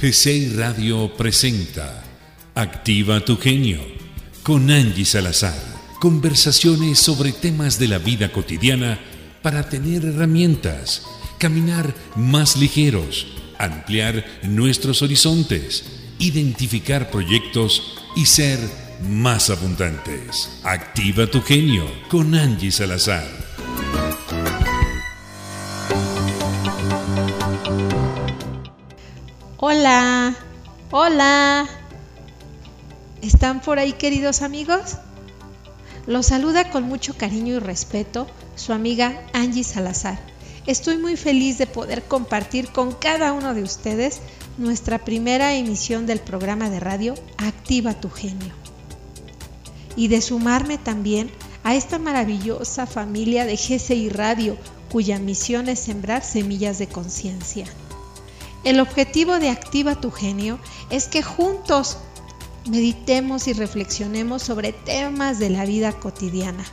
GCI Radio presenta Activa tu genio con Angie Salazar. Conversaciones sobre temas de la vida cotidiana para tener herramientas, caminar más ligeros, ampliar nuestros horizontes, identificar proyectos y ser más abundantes. Activa tu genio con Angie Salazar. Hola, hola. ¿Están por ahí queridos amigos? Los saluda con mucho cariño y respeto su amiga Angie Salazar. Estoy muy feliz de poder compartir con cada uno de ustedes nuestra primera emisión del programa de radio Activa tu genio. Y de sumarme también a esta maravillosa familia de GCI Radio, cuya misión es sembrar semillas de conciencia. El objetivo de Activa tu genio es que juntos meditemos y reflexionemos sobre temas de la vida cotidiana,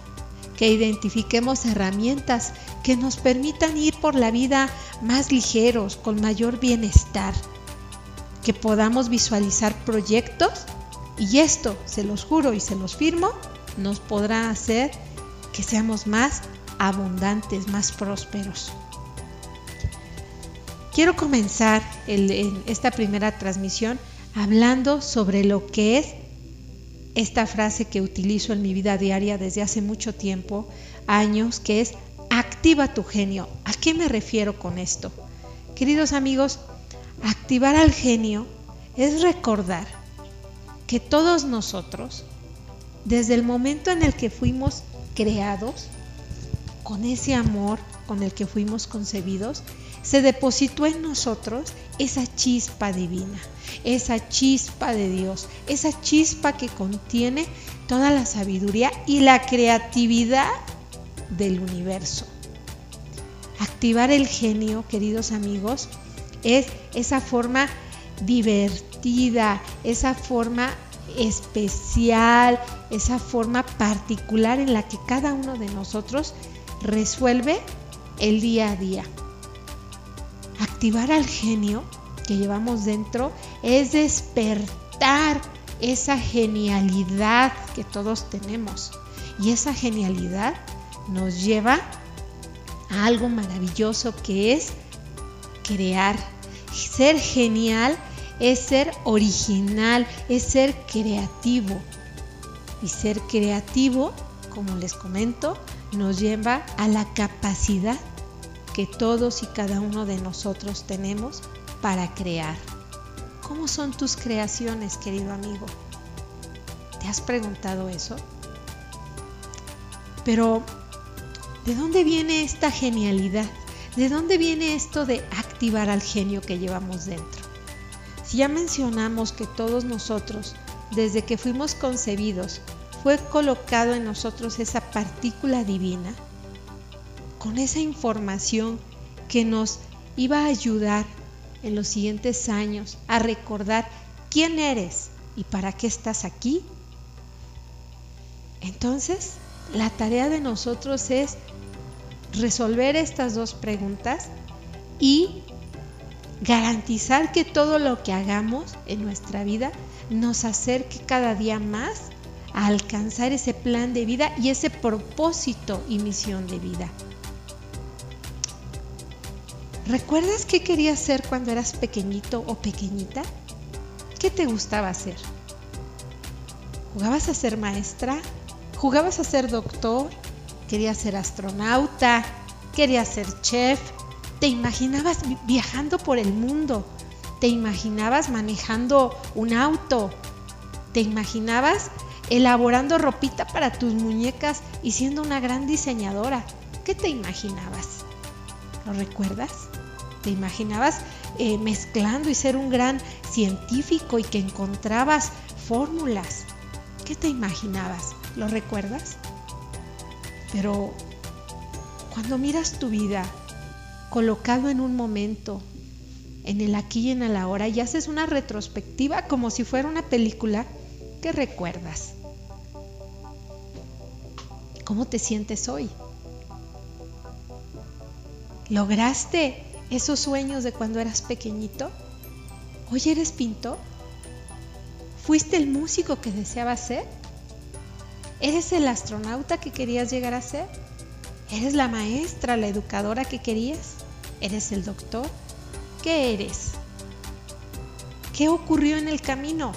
que identifiquemos herramientas que nos permitan ir por la vida más ligeros, con mayor bienestar, que podamos visualizar proyectos y esto, se los juro y se los firmo, nos podrá hacer que seamos más abundantes, más prósperos. Quiero comenzar en esta primera transmisión hablando sobre lo que es esta frase que utilizo en mi vida diaria desde hace mucho tiempo, años, que es activa tu genio. ¿A qué me refiero con esto? Queridos amigos, activar al genio es recordar que todos nosotros, desde el momento en el que fuimos creados, con ese amor con el que fuimos concebidos, se depositó en nosotros esa chispa divina, esa chispa de Dios, esa chispa que contiene toda la sabiduría y la creatividad del universo. Activar el genio, queridos amigos, es esa forma divertida, esa forma especial, esa forma particular en la que cada uno de nosotros resuelve el día a día activar al genio que llevamos dentro es despertar esa genialidad que todos tenemos. Y esa genialidad nos lleva a algo maravilloso que es crear. Ser genial es ser original, es ser creativo. Y ser creativo, como les comento, nos lleva a la capacidad que todos y cada uno de nosotros tenemos para crear. ¿Cómo son tus creaciones, querido amigo? ¿Te has preguntado eso? Pero, ¿de dónde viene esta genialidad? ¿De dónde viene esto de activar al genio que llevamos dentro? Si ya mencionamos que todos nosotros, desde que fuimos concebidos, fue colocado en nosotros esa partícula divina, con esa información que nos iba a ayudar en los siguientes años a recordar quién eres y para qué estás aquí. Entonces, la tarea de nosotros es resolver estas dos preguntas y garantizar que todo lo que hagamos en nuestra vida nos acerque cada día más a alcanzar ese plan de vida y ese propósito y misión de vida. ¿Recuerdas qué querías ser cuando eras pequeñito o pequeñita? ¿Qué te gustaba hacer? ¿Jugabas a ser maestra? ¿Jugabas a ser doctor? ¿Querías ser astronauta? ¿Querías ser chef? ¿Te imaginabas viajando por el mundo? ¿Te imaginabas manejando un auto? ¿Te imaginabas elaborando ropita para tus muñecas y siendo una gran diseñadora? ¿Qué te imaginabas? ¿Lo recuerdas? ¿Te imaginabas eh, mezclando y ser un gran científico y que encontrabas fórmulas? ¿Qué te imaginabas? ¿Lo recuerdas? Pero cuando miras tu vida colocado en un momento, en el aquí y en el ahora, y haces una retrospectiva como si fuera una película, ¿qué recuerdas? ¿Cómo te sientes hoy? ¿Lograste esos sueños de cuando eras pequeñito? Hoy eres pintor. ¿Fuiste el músico que deseabas ser? ¿Eres el astronauta que querías llegar a ser? ¿Eres la maestra, la educadora que querías? ¿Eres el doctor? ¿Qué eres? ¿Qué ocurrió en el camino?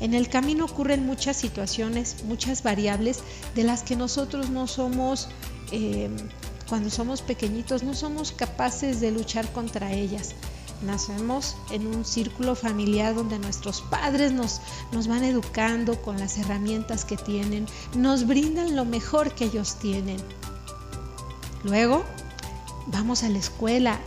En el camino ocurren muchas situaciones, muchas variables de las que nosotros no somos, eh, cuando somos pequeñitos, no somos capaces de luchar contra ellas. Nacemos en un círculo familiar donde nuestros padres nos, nos van educando con las herramientas que tienen, nos brindan lo mejor que ellos tienen. Luego vamos a la escuela,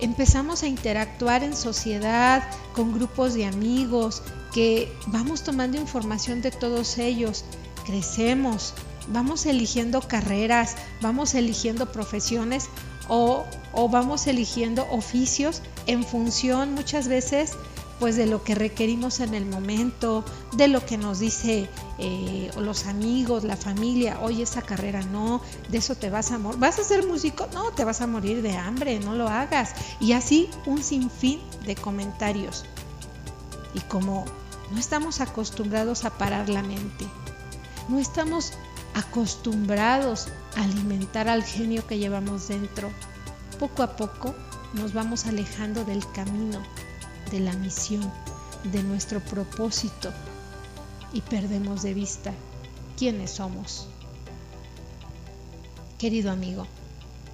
empezamos a interactuar en sociedad con grupos de amigos, que vamos tomando información de todos ellos, crecemos, vamos eligiendo carreras, vamos eligiendo profesiones o, o, vamos eligiendo oficios en función muchas veces pues de lo que requerimos en el momento, de lo que nos dice eh, los amigos, la familia, oye, esa carrera no, de eso te vas a morir. ¿Vas a ser músico? No, te vas a morir de hambre, no lo hagas. Y así un sinfín de comentarios. Y como no estamos acostumbrados a parar la mente, no estamos acostumbrados a alimentar al genio que llevamos dentro, poco a poco nos vamos alejando del camino, de la misión, de nuestro propósito y perdemos de vista quiénes somos. Querido amigo,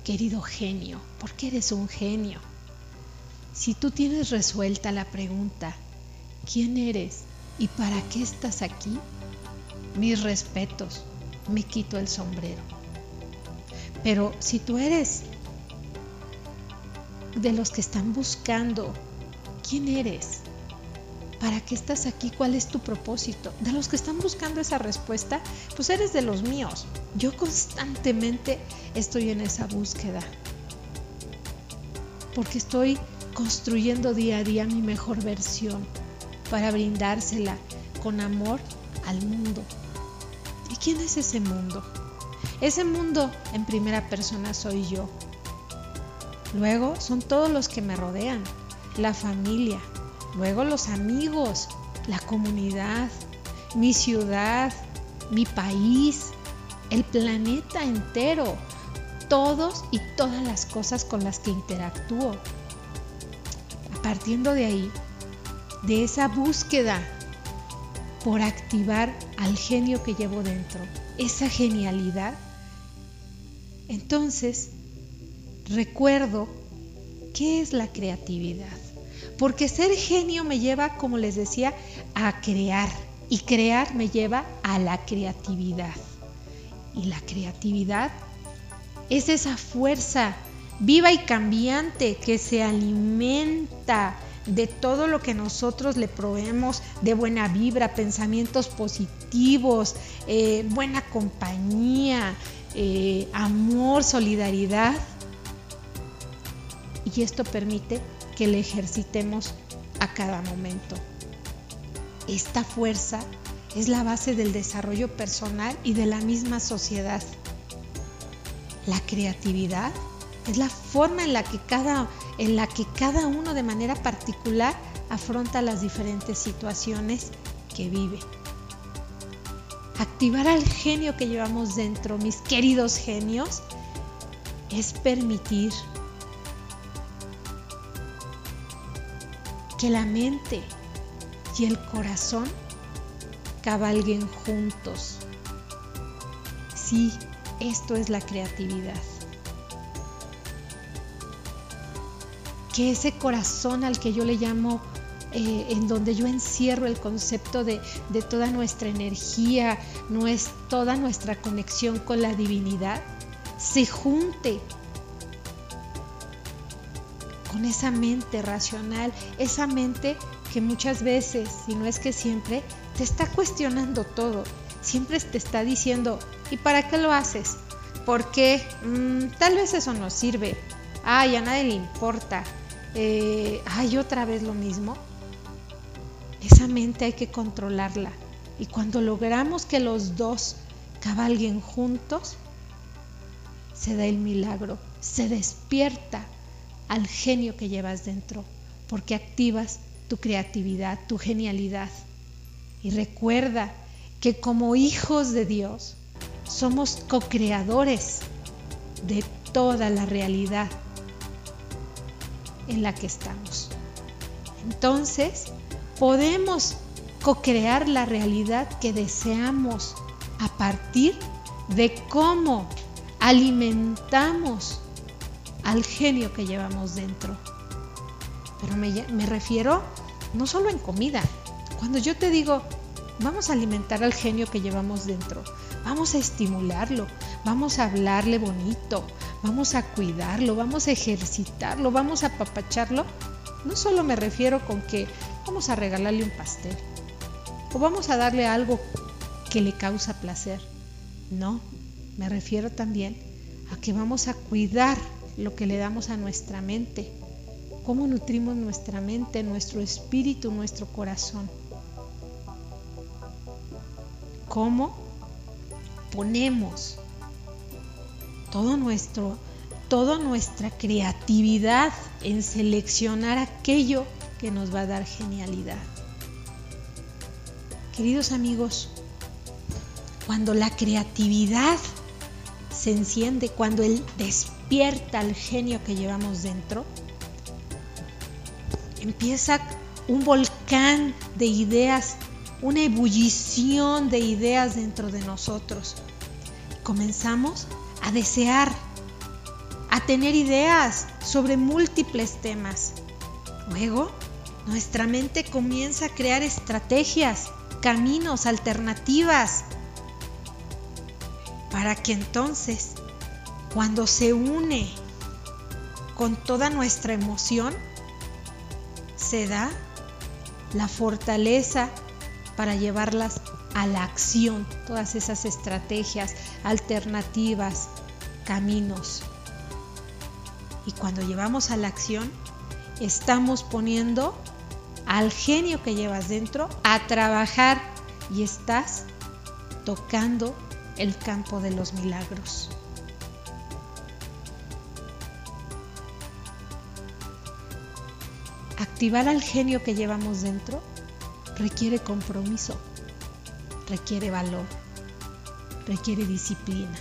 querido genio, ¿por qué eres un genio? Si tú tienes resuelta la pregunta, ¿quién eres y para qué estás aquí? Mis respetos, me quito el sombrero. Pero si tú eres de los que están buscando quién eres, para qué estás aquí, cuál es tu propósito, de los que están buscando esa respuesta, pues eres de los míos. Yo constantemente estoy en esa búsqueda, porque estoy construyendo día a día mi mejor versión para brindársela con amor al mundo. ¿Y quién es ese mundo? Ese mundo en primera persona soy yo. Luego son todos los que me rodean, la familia, luego los amigos, la comunidad, mi ciudad, mi país, el planeta entero, todos y todas las cosas con las que interactúo. Partiendo de ahí, de esa búsqueda por activar al genio que llevo dentro, esa genialidad, entonces recuerdo qué es la creatividad. Porque ser genio me lleva, como les decía, a crear. Y crear me lleva a la creatividad. Y la creatividad es esa fuerza viva y cambiante que se alimenta de todo lo que nosotros le proveemos de buena vibra, pensamientos positivos, eh, buena compañía, eh, amor, solidaridad. Y esto permite que le ejercitemos a cada momento. Esta fuerza es la base del desarrollo personal y de la misma sociedad. La creatividad es la forma en la que cada, en la que cada uno de manera particular afronta las diferentes situaciones que vive. Activar al genio que llevamos dentro, mis queridos genios, es permitir que la mente y el corazón cabalguen juntos. Sí, esto es la creatividad. Que ese corazón al que yo le llamo, eh, en donde yo encierro el concepto de, toda nuestra energía, no es toda nuestra conexión con la divinidad, se junte con esa mente racional, esa mente que muchas veces, si no es que siempre, te está cuestionando todo. Siempre te está diciendo, ¿y para qué lo haces? Porque mm, tal vez eso no sirve. Ay, a nadie le importa eh, hay otra vez lo mismo. Esa mente hay que controlarla. Y cuando logramos que los dos cabalguen juntos, se da el milagro, se despierta al genio que llevas dentro, porque activas tu creatividad, tu genialidad. Y recuerda que como hijos de Dios somos co-creadores de toda la realidad en la que estamos. Entonces, podemos co-crear la realidad que deseamos a partir de cómo alimentamos al genio que llevamos dentro. Pero me, me, refiero no solo en comida. Cuando yo te digo, vamos a alimentar al genio que llevamos dentro, vamos a estimularlo, vamos a hablarle bonito, vamos a cuidarlo, vamos a ejercitarlo, vamos a apapacharlo, no solo me refiero con que vamos a regalarle un pastel o vamos a darle algo que le causa placer. No, me refiero también a que vamos a cuidar lo que le damos a nuestra mente, cómo nutrimos nuestra mente, nuestro espíritu, nuestro corazón. Cómo ponemos todo nuestro toda nuestra creatividad en seleccionar aquello que nos va a dar genialidad. Queridos amigos, cuando la creatividad se enciende, cuando Él despierta el genio que llevamos dentro, empieza un volcán de ideas, una ebullición de ideas dentro de nosotros. Comenzamos a desear, a tener ideas sobre múltiples temas. Luego, nuestra mente comienza a crear estrategias, caminos, alternativas, para que entonces, cuando se une con toda nuestra emoción, se da la fortaleza para llevarlas a la acción, todas esas estrategias, alternativas, caminos. Y cuando llevamos a la acción, estamos poniendo al genio que llevas dentro a trabajar y estás tocando el campo de los milagros. Activar al genio que llevamos dentro requiere compromiso, requiere valor, requiere disciplina,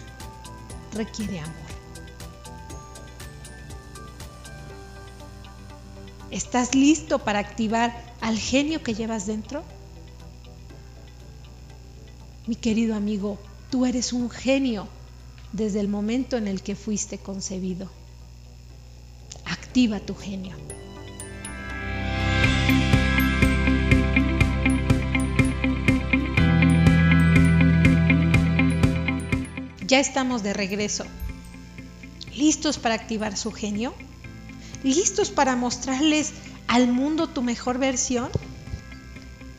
requiere amor. ¿Estás listo para activar al genio que llevas dentro? Mi querido amigo, tú eres un genio desde el momento en el que fuiste concebido. Activa tu genio. Ya estamos de regreso. ¿Listos para activar su genio? ¿Listos para mostrarles al mundo tu mejor versión?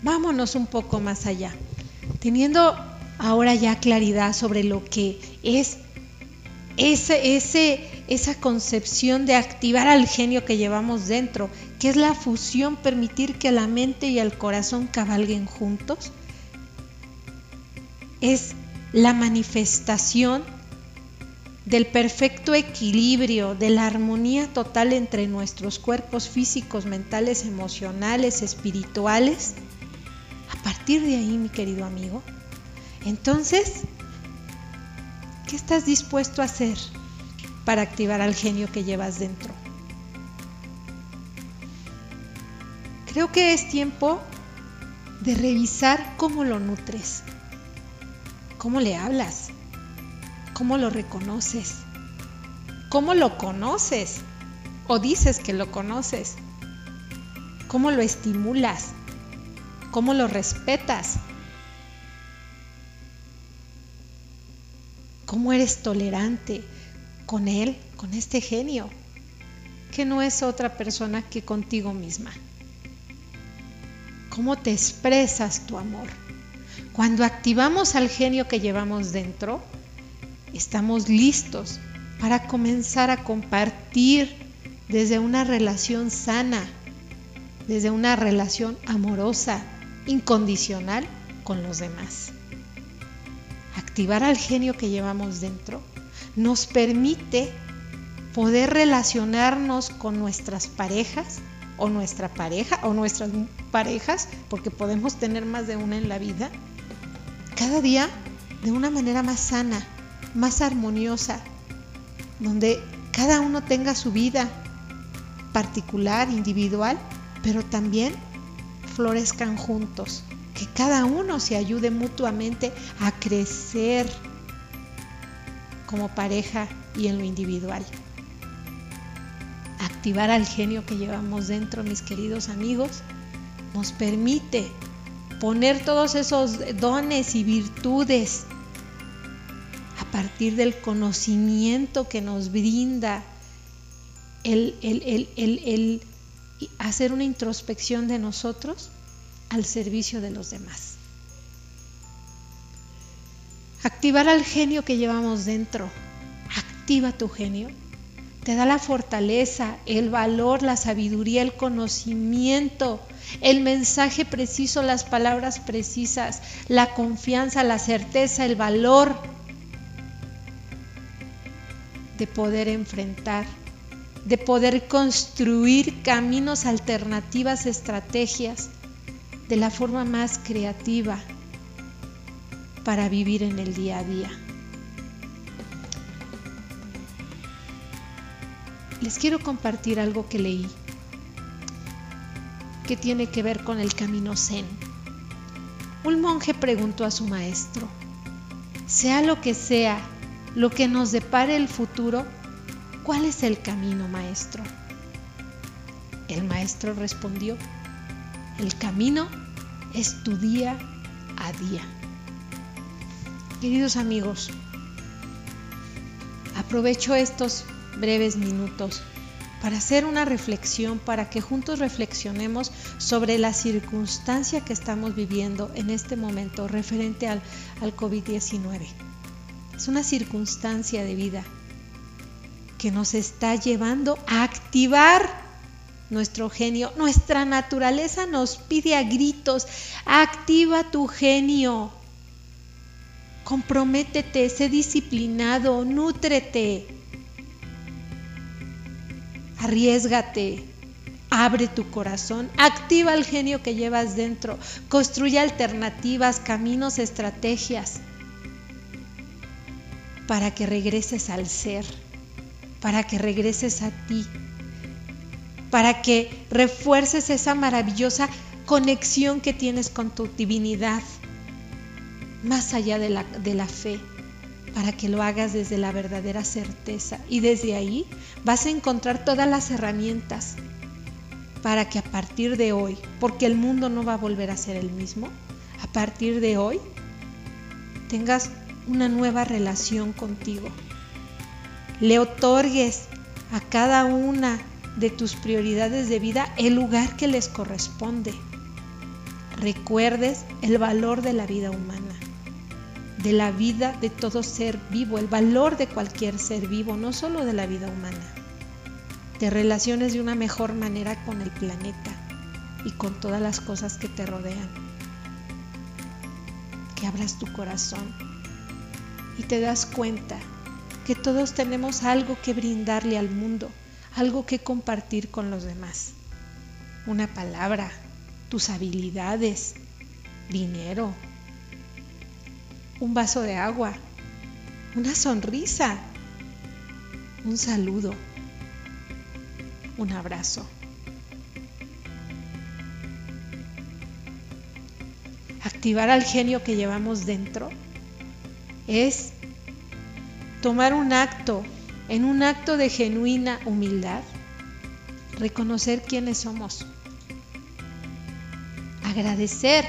Vámonos un poco más allá. Teniendo ahora ya claridad sobre lo que es ese, ese, esa concepción de activar al genio que llevamos dentro, que es la fusión, permitir que la mente y el corazón cabalguen juntos, es la manifestación del perfecto equilibrio, de la armonía total entre nuestros cuerpos físicos, mentales, emocionales, espirituales. A partir de ahí, mi querido amigo, entonces, ¿qué estás dispuesto a hacer para activar al genio que llevas dentro? Creo que es tiempo de revisar cómo lo nutres. ¿Cómo le hablas? ¿Cómo lo reconoces? ¿Cómo lo conoces? ¿O dices que lo conoces? ¿Cómo lo estimulas? ¿Cómo lo respetas? ¿Cómo eres tolerante con él, con este genio, que no es otra persona que contigo misma? ¿Cómo te expresas tu amor? Cuando activamos al genio que llevamos dentro, estamos listos para comenzar a compartir desde una relación sana, desde una relación amorosa, incondicional con los demás. Activar al genio que llevamos dentro nos permite poder relacionarnos con nuestras parejas o nuestra pareja o nuestras parejas, porque podemos tener más de una en la vida, cada día de una manera más sana, más armoniosa, donde cada uno tenga su vida particular, individual, pero también florezcan juntos, que cada uno se ayude mutuamente a crecer como pareja y en lo individual. Activar al genio que llevamos dentro, mis queridos amigos, nos permite poner todos esos dones y virtudes a partir del conocimiento que nos brinda el, el, hacer una introspección de nosotros al servicio de los demás. Activar al genio que llevamos dentro. Activa tu genio. Te da la fortaleza, el valor, la sabiduría, el conocimiento, el mensaje preciso, las palabras precisas, la confianza, la certeza, el valor de poder enfrentar, de poder construir caminos alternativas, estrategias de la forma más creativa para vivir en el día a día. Les quiero compartir algo que leí que tiene que ver con el camino zen. Un monje preguntó a su maestro, sea lo que sea, lo que nos depare el futuro, ¿cuál es el camino, maestro? El maestro respondió, el camino es tu día a día. Queridos amigos, aprovecho estos breves minutos para hacer una reflexión, para que juntos reflexionemos sobre la circunstancia que estamos viviendo en este momento referente al, al COVID-19. Es una circunstancia de vida que nos está llevando a activar nuestro genio. Nuestra naturaleza nos pide a gritos, activa tu genio. Comprométete, sé disciplinado, nútrete. Arriesgate, abre tu corazón, activa el genio que llevas dentro, construye alternativas, caminos, estrategias para que regreses al ser, para que regreses a ti, para que refuerces esa maravillosa conexión que tienes con tu divinidad, más allá de la, de la fe para que lo hagas desde la verdadera certeza. Y desde ahí vas a encontrar todas las herramientas para que a partir de hoy, porque el mundo no va a volver a ser el mismo, a partir de hoy tengas una nueva relación contigo. Le otorgues a cada una de tus prioridades de vida el lugar que les corresponde. Recuerdes el valor de la vida humana de la vida de todo ser vivo, el valor de cualquier ser vivo, no solo de la vida humana. Te relaciones de una mejor manera con el planeta y con todas las cosas que te rodean. Que abras tu corazón y te das cuenta que todos tenemos algo que brindarle al mundo, algo que compartir con los demás. Una palabra, tus habilidades, dinero, un vaso de agua, una sonrisa, un saludo, un abrazo. Activar al genio que llevamos dentro es tomar un acto, en un acto de genuina humildad, reconocer quiénes somos, agradecer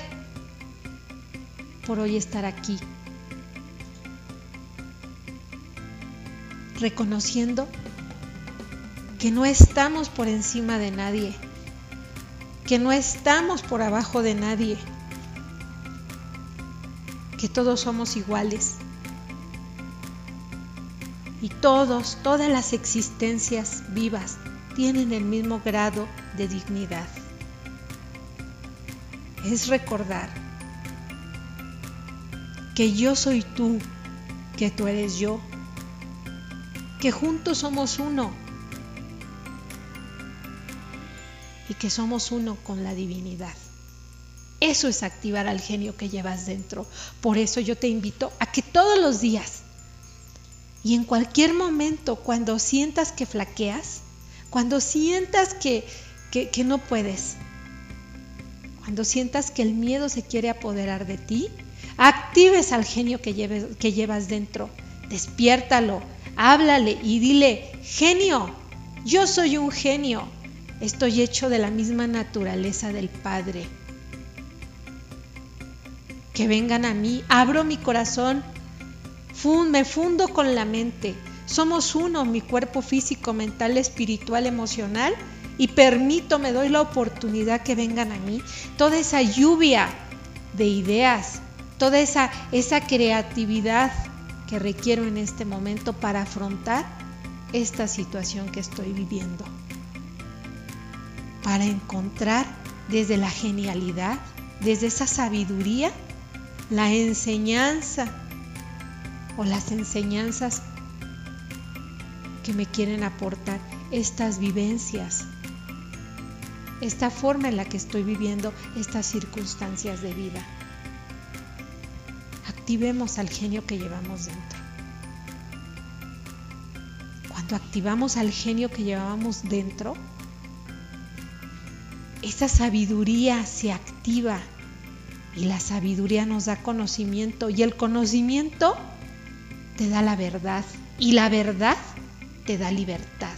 por hoy estar aquí reconociendo que no estamos por encima de nadie, que no estamos por abajo de nadie, que todos somos iguales y todos, todas las existencias vivas tienen el mismo grado de dignidad. Es recordar que yo soy tú, que tú eres yo, que juntos somos uno. y que somos uno con la divinidad. Eso es activar al genio que llevas dentro. Por eso yo te invito a que todos los días y en cualquier momento, cuando sientas que flaqueas, cuando sientas que, que, no puedes, cuando sientas que el miedo se quiere apoderar de ti, actives al genio que, lleves, que llevas dentro, despiértalo, háblale y dile, genio, yo soy un genio, estoy hecho de la misma naturaleza del Padre. Que vengan a mí, abro mi corazón, me fundo con la mente. Somos uno, mi cuerpo físico, mental, espiritual, emocional, y permito, me doy la oportunidad que vengan a mí toda esa lluvia de ideas, toda esa, esa creatividad que requiero en este momento para afrontar esta situación que estoy viviendo. Para encontrar desde la genialidad, desde esa sabiduría, la enseñanza o las enseñanzas que me quieren aportar estas vivencias, esta forma en la que estoy viviendo estas circunstancias de vida. Activemos al genio que llevamos dentro. Cuando activamos al genio que llevamos dentro, esa sabiduría se activa y la sabiduría nos da conocimiento y el conocimiento te da la verdad y la verdad te da libertad.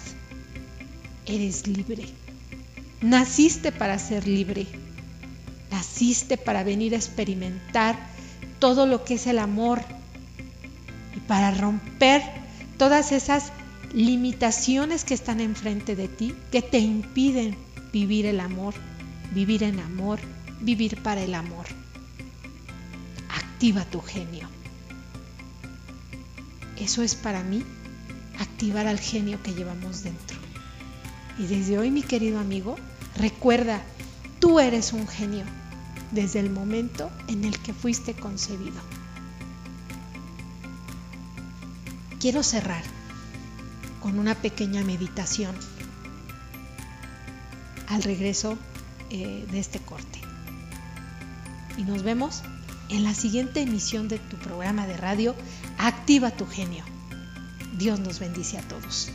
Eres libre. Naciste para ser libre. Naciste para venir a experimentar todo lo que es el amor y para romper todas esas limitaciones que están enfrente de ti, que te impiden vivir el amor, vivir en amor, vivir para el amor. Activa tu genio. Eso es para mí activar al genio que llevamos dentro. Y desde hoy, mi querido amigo, recuerda, tú eres un genio desde el momento en el que fuiste concebido. Quiero cerrar con una pequeña meditación al regreso eh, de este corte. Y nos vemos en la siguiente emisión de tu programa de radio Activa tu genio. Dios nos bendice a todos.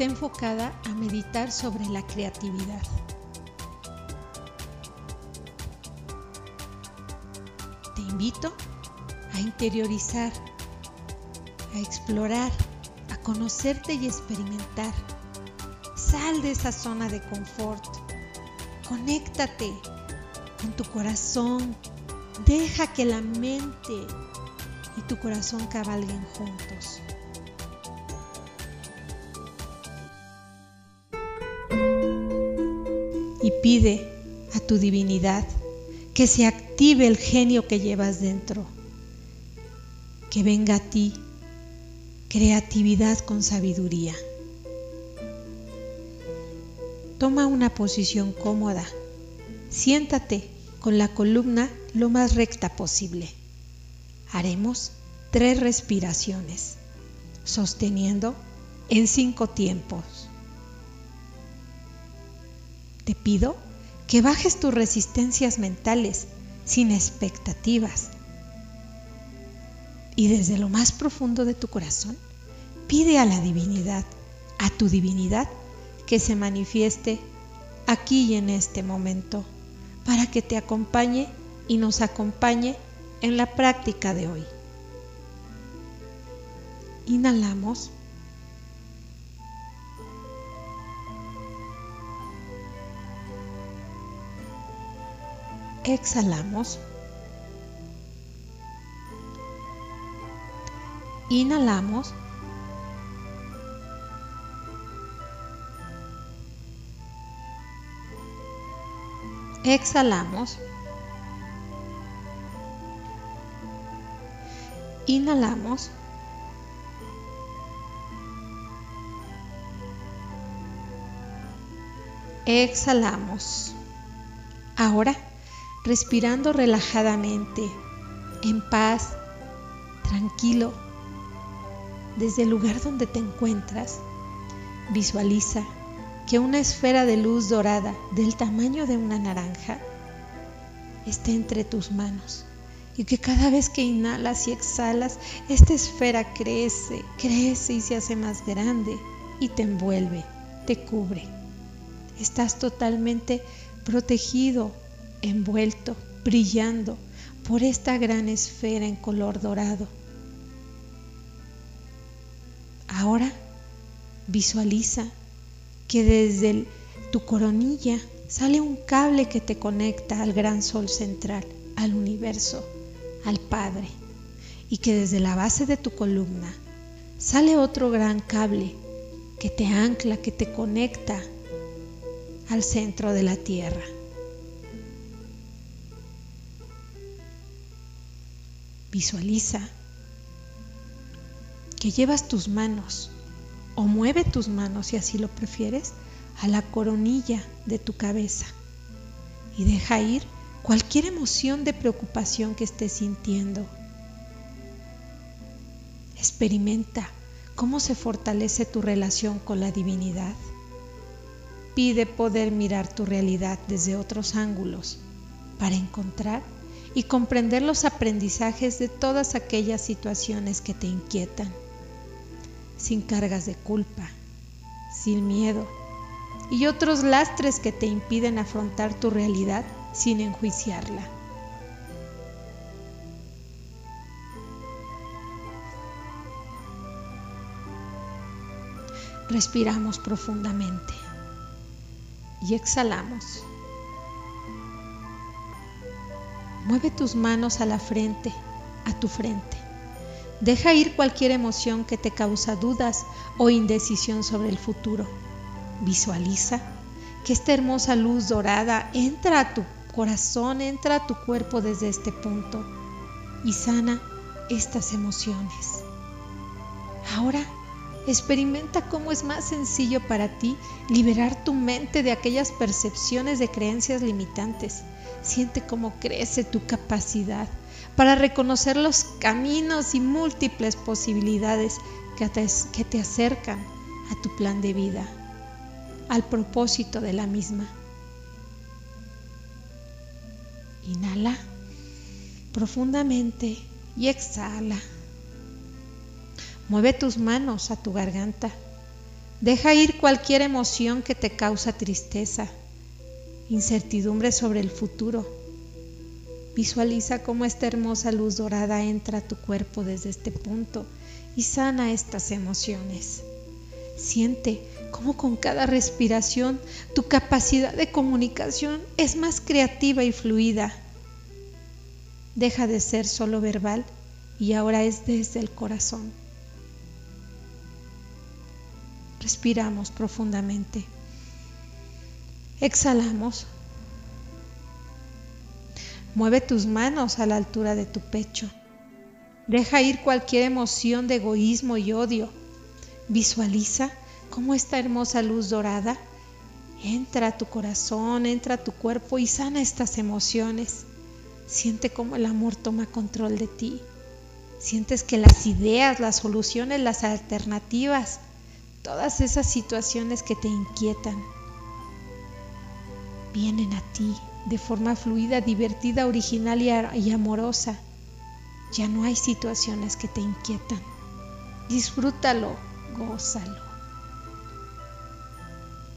Está enfocada a meditar sobre la creatividad. Te invito a interiorizar, a explorar, a conocerte y experimentar. Sal de esa zona de confort. Conéctate con tu corazón. Deja que la mente y tu corazón cabalguen juntos. Pide a tu divinidad que se active el genio que llevas dentro, que venga a ti creatividad con sabiduría. Toma una posición cómoda. Siéntate con la columna lo más recta posible. Haremos tres respiraciones, sosteniendo en cinco tiempos. Pido que bajes tus resistencias mentales sin expectativas. Y desde lo más profundo de tu corazón, pide a la divinidad, a tu divinidad, que se manifieste aquí y en este momento, para que te acompañe y nos acompañe en la práctica de hoy. Inhalamos. Exhalamos. Inhalamos. Exhalamos. Inhalamos. Exhalamos. Ahora, respirando relajadamente, en paz, tranquilo, desde el lugar donde te encuentras, visualiza que una esfera de luz dorada del tamaño de una naranja esté entre tus manos y que cada vez que inhalas y exhalas, esta esfera crece, crece y se hace más grande y te envuelve, te cubre. Estás totalmente protegido, envuelto, brillando por esta gran esfera en color dorado. Ahora visualiza que desde tu coronilla sale un cable que te conecta al gran sol central, al universo al Padre y que desde la base de tu columna sale otro gran cable que te ancla, que te conecta al centro de la tierra. Visualiza que llevas tus manos o mueve tus manos si así lo prefieres a la coronilla de tu cabeza y deja ir cualquier emoción de preocupación que estés sintiendo. Experimenta cómo se fortalece tu relación con la divinidad. Pide poder mirar tu realidad desde otros ángulos para encontrar y comprender los aprendizajes de todas aquellas situaciones que te inquietan, sin cargas de culpa, sin miedo y otros lastres que te impiden afrontar tu realidad sin enjuiciarla. Respiramos profundamente y exhalamos. Mueve tus manos a la frente, a tu frente. Deja ir cualquier emoción que te causa dudas o indecisión sobre el futuro. Visualiza que esta hermosa luz dorada entra a tu corazón, entra a tu cuerpo desde este punto y sana estas emociones. Ahora experimenta cómo es más sencillo para ti liberar tu mente de aquellas percepciones de creencias limitantes. Siente cómo crece tu capacidad para reconocer los caminos y múltiples posibilidades que te, que te acercan a tu plan de vida, al propósito de la misma. Inhala profundamente y exhala. Mueve tus manos a tu garganta. Deja ir cualquier emoción que te causa tristeza, incertidumbre sobre el futuro. Visualiza cómo esta hermosa luz dorada entra a tu cuerpo desde este punto y sana estas emociones. Siente cómo con cada respiración tu capacidad de comunicación es más creativa y fluida. Deja de ser solo verbal y ahora es desde el corazón. Respiramos profundamente. Exhalamos. Mueve tus manos a la altura de tu pecho. Deja ir cualquier emoción de egoísmo y odio. Visualiza cómo esta hermosa luz dorada entra a tu corazón, entra a tu cuerpo y sana estas emociones. Siente cómo el amor toma control de ti. Sientes que las ideas, las soluciones, las alternativas todas esas situaciones que te inquietan vienen a ti de forma fluida, divertida, original y, amorosa. Ya no hay situaciones que te inquietan. Disfrútalo, gózalo.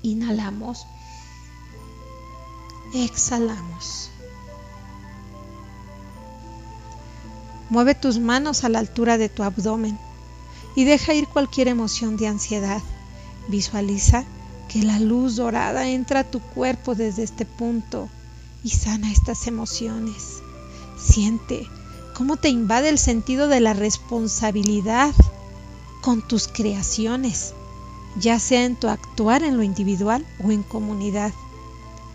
Inhalamos. Exhalamos. Mueve tus manos a la altura de tu abdomen y deja ir cualquier emoción de ansiedad. Visualiza que la luz dorada entra a tu cuerpo desde este punto y sana estas emociones. Siente cómo te invade el sentido de la responsabilidad con tus creaciones, ya sea en tu actuar en lo individual o en comunidad.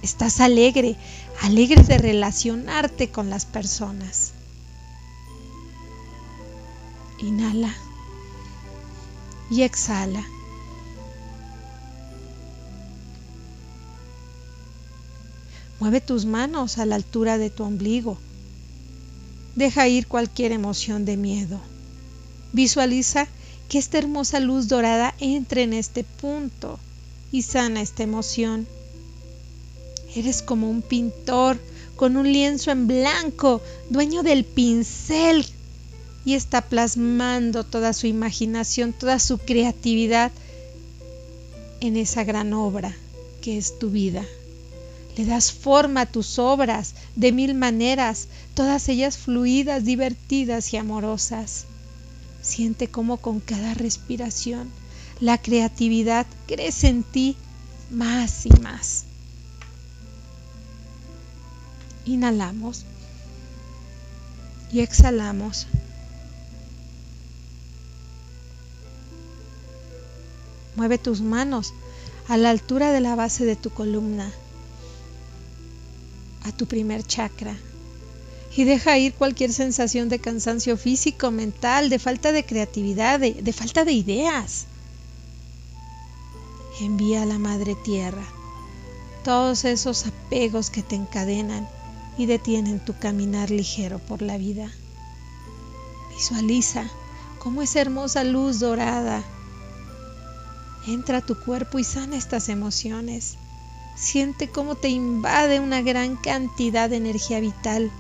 Estás alegre, alegre de relacionarte con las personas. Inhala y exhala. Mueve tus manos a la altura de tu ombligo. Deja ir cualquier emoción de miedo. Visualiza que esta hermosa luz dorada entre en este punto y sana esta emoción. Eres como un pintor con un lienzo en blanco, dueño del pincel y está plasmando toda su imaginación, toda su creatividad en esa gran obra que es tu vida. Le das forma a tus obras de mil maneras, todas ellas fluidas, divertidas y amorosas. Siente cómo con cada respiración la creatividad crece en ti más y más. Inhalamos y exhalamos. Mueve tus manos a la altura de la base de tu columna, a tu primer chakra, y deja ir cualquier sensación de cansancio físico, mental, de falta de creatividad, de, falta de ideas. Envía a la Madre Tierra todos esos apegos que te encadenan y detienen tu caminar ligero por la vida. Visualiza cómo esa hermosa luz dorada Entra a tu cuerpo y sana estas emociones. Siente cómo te invade una gran cantidad de energía vital.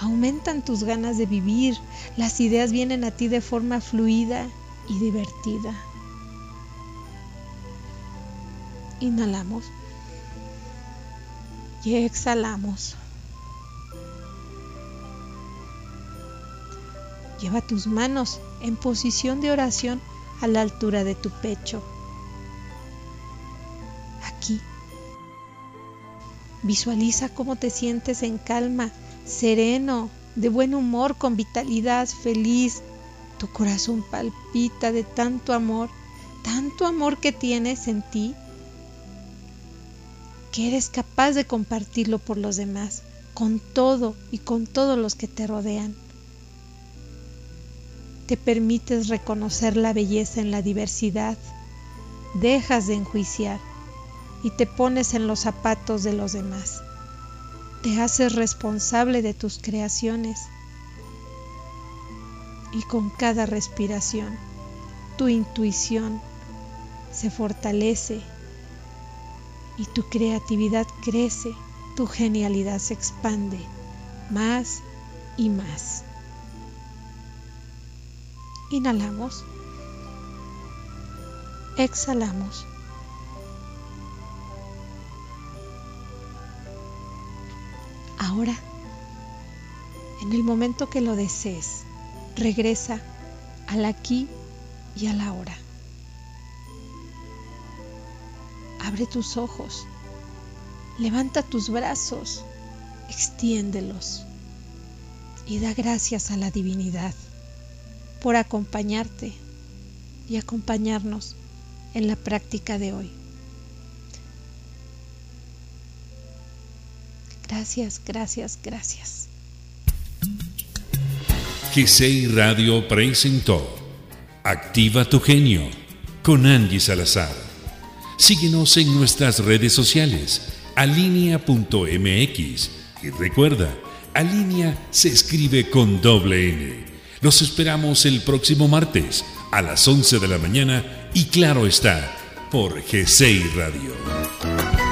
Aumentan tus ganas de vivir. Las ideas vienen a ti de forma fluida y divertida. Inhalamos y exhalamos. Lleva tus manos en posición de oración a la altura de tu pecho. Visualiza cómo te sientes en calma, sereno, de buen humor, con vitalidad, feliz. Tu corazón palpita de tanto amor, tanto amor que tienes en ti, que eres capaz de compartirlo por los demás, con todo y con todos los que te rodean. Te permites reconocer la belleza en la diversidad, dejas de enjuiciar y te pones en los zapatos de los demás. Te haces responsable de tus creaciones y con cada respiración tu intuición se fortalece y tu creatividad crece, tu genialidad se expande más y más. Inhalamos exhalamos. Ahora, en el momento que lo desees, regresa al aquí y a la hora. Abre tus ojos, levanta tus brazos, extiéndelos y da gracias a la divinidad por acompañarte y acompañarnos en la práctica de hoy. Gracias, gracias, gracias. GCI Radio presentó Activa tu genio con Angie Salazar. Síguenos en nuestras redes sociales, alinea.mx y recuerda, Alinea se escribe con doble N. Los esperamos el próximo martes a las 11 de la mañana y claro está, por GCI Radio.